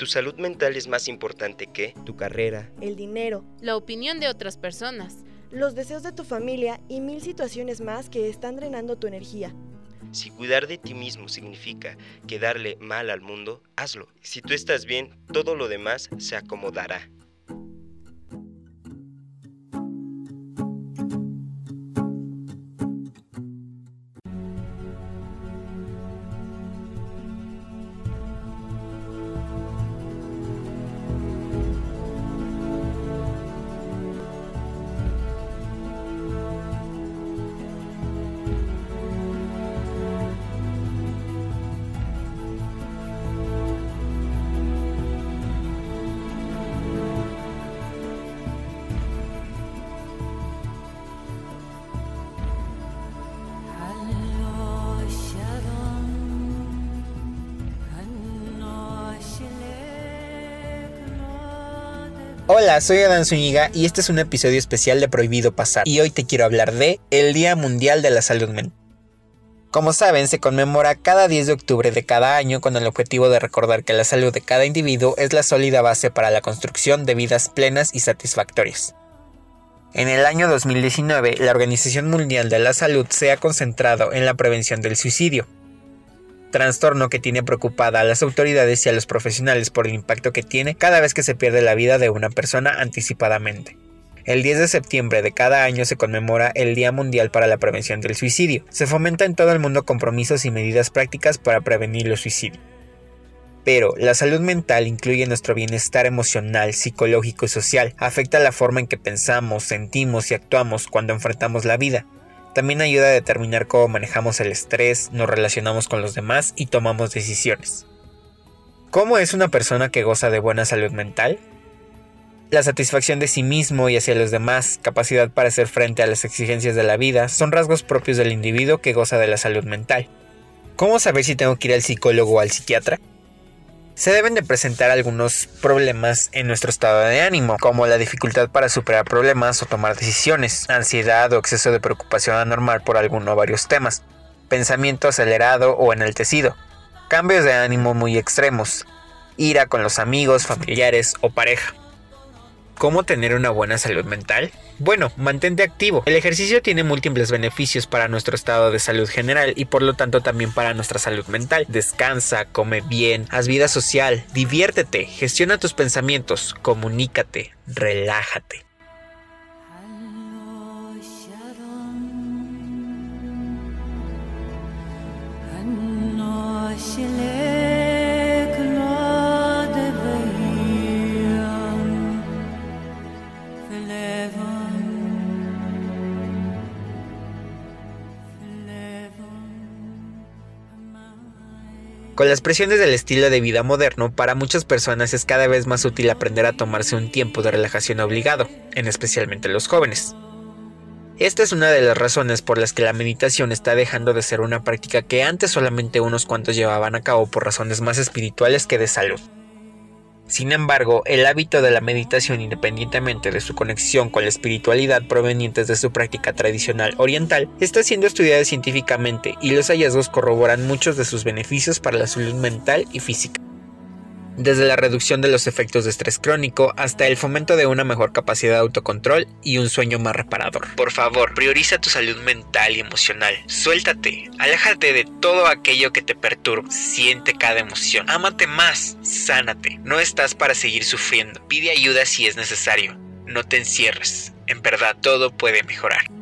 tu salud mental es más importante que tu carrera, el dinero, la opinión de otras personas, los deseos de tu familia y mil situaciones más que están drenando tu energía. Si cuidar de ti mismo significa que darle mal al mundo, hazlo. Si tú estás bien, todo lo demás se acomodará. Hola, soy Adán Zúñiga y este es un episodio especial de Prohibido Pasar y hoy te quiero hablar de el Día Mundial de la Salud Mental. Como saben, se conmemora cada 10 de octubre de cada año con el objetivo de recordar que la salud de cada individuo es la sólida base para la construcción de vidas plenas y satisfactorias. En el año 2019, la Organización Mundial de la Salud se ha concentrado en la prevención del suicidio, trastorno que tiene preocupada a las autoridades y a los profesionales por el impacto que tiene cada vez que se pierde la vida de una persona anticipadamente. El 10 de septiembre de cada año se conmemora el Día Mundial para la Prevención del Suicidio. Se fomenta en todo el mundo compromisos y medidas prácticas para prevenir los suicidios. Pero la salud mental incluye nuestro bienestar emocional, psicológico y social, afecta la forma en que pensamos, sentimos y actuamos cuando enfrentamos la vida, también ayuda a determinar cómo manejamos el estrés, nos relacionamos con los demás y tomamos decisiones. ¿Cómo es una persona que goza de buena salud mental? La satisfacción de sí mismo y hacia los demás, capacidad para hacer frente a las exigencias de la vida, son rasgos propios del individuo que goza de la salud mental. ¿Cómo saber si tengo que ir al psicólogo o al psiquiatra? Se deben de presentar algunos problemas en nuestro estado de ánimo, como la dificultad para superar problemas o tomar decisiones, ansiedad o exceso de preocupación anormal por alguno o varios temas, pensamiento acelerado o enaltecido, cambios de ánimo muy extremos, ira con los amigos, familiares o pareja. ¿Cómo tener una buena salud mental? Bueno, mantente activo. El ejercicio tiene múltiples beneficios para nuestro estado de salud general y por lo tanto también para nuestra salud mental. Descansa, come bien, haz vida social, diviértete, gestiona tus pensamientos, comunícate, relájate. Con las presiones del estilo de vida moderno, para muchas personas es cada vez más útil aprender a tomarse un tiempo de relajación obligado, en especialmente los jóvenes. Esta es una de las razones por las que la meditación está dejando de ser una práctica que antes solamente unos cuantos llevaban a cabo por razones más espirituales que de salud. Sin embargo, el hábito de la meditación independientemente de su conexión con la espiritualidad provenientes de su práctica tradicional oriental está siendo estudiado científicamente y los hallazgos corroboran muchos de sus beneficios para la salud mental y física desde la reducción de los efectos de estrés crónico hasta el fomento de una mejor capacidad de autocontrol y un sueño más reparador. Por favor, prioriza tu salud mental y emocional. Suéltate, aléjate de todo aquello que te perturba. Siente cada emoción. Ámate más, sánate. No estás para seguir sufriendo. Pide ayuda si es necesario. No te encierres. En verdad, todo puede mejorar.